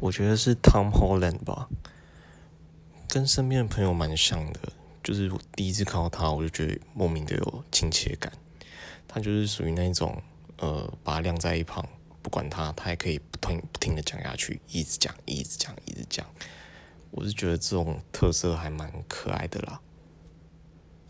我觉得是 Tom Holland 吧，跟身边的朋友蛮像的。就是我第一次看到他，我就觉得莫名的有亲切感。他就是属于那种，呃，把他晾在一旁，不管他，他还可以不停不停的讲下去，一直讲，一直讲，一直讲。我是觉得这种特色还蛮可爱的啦。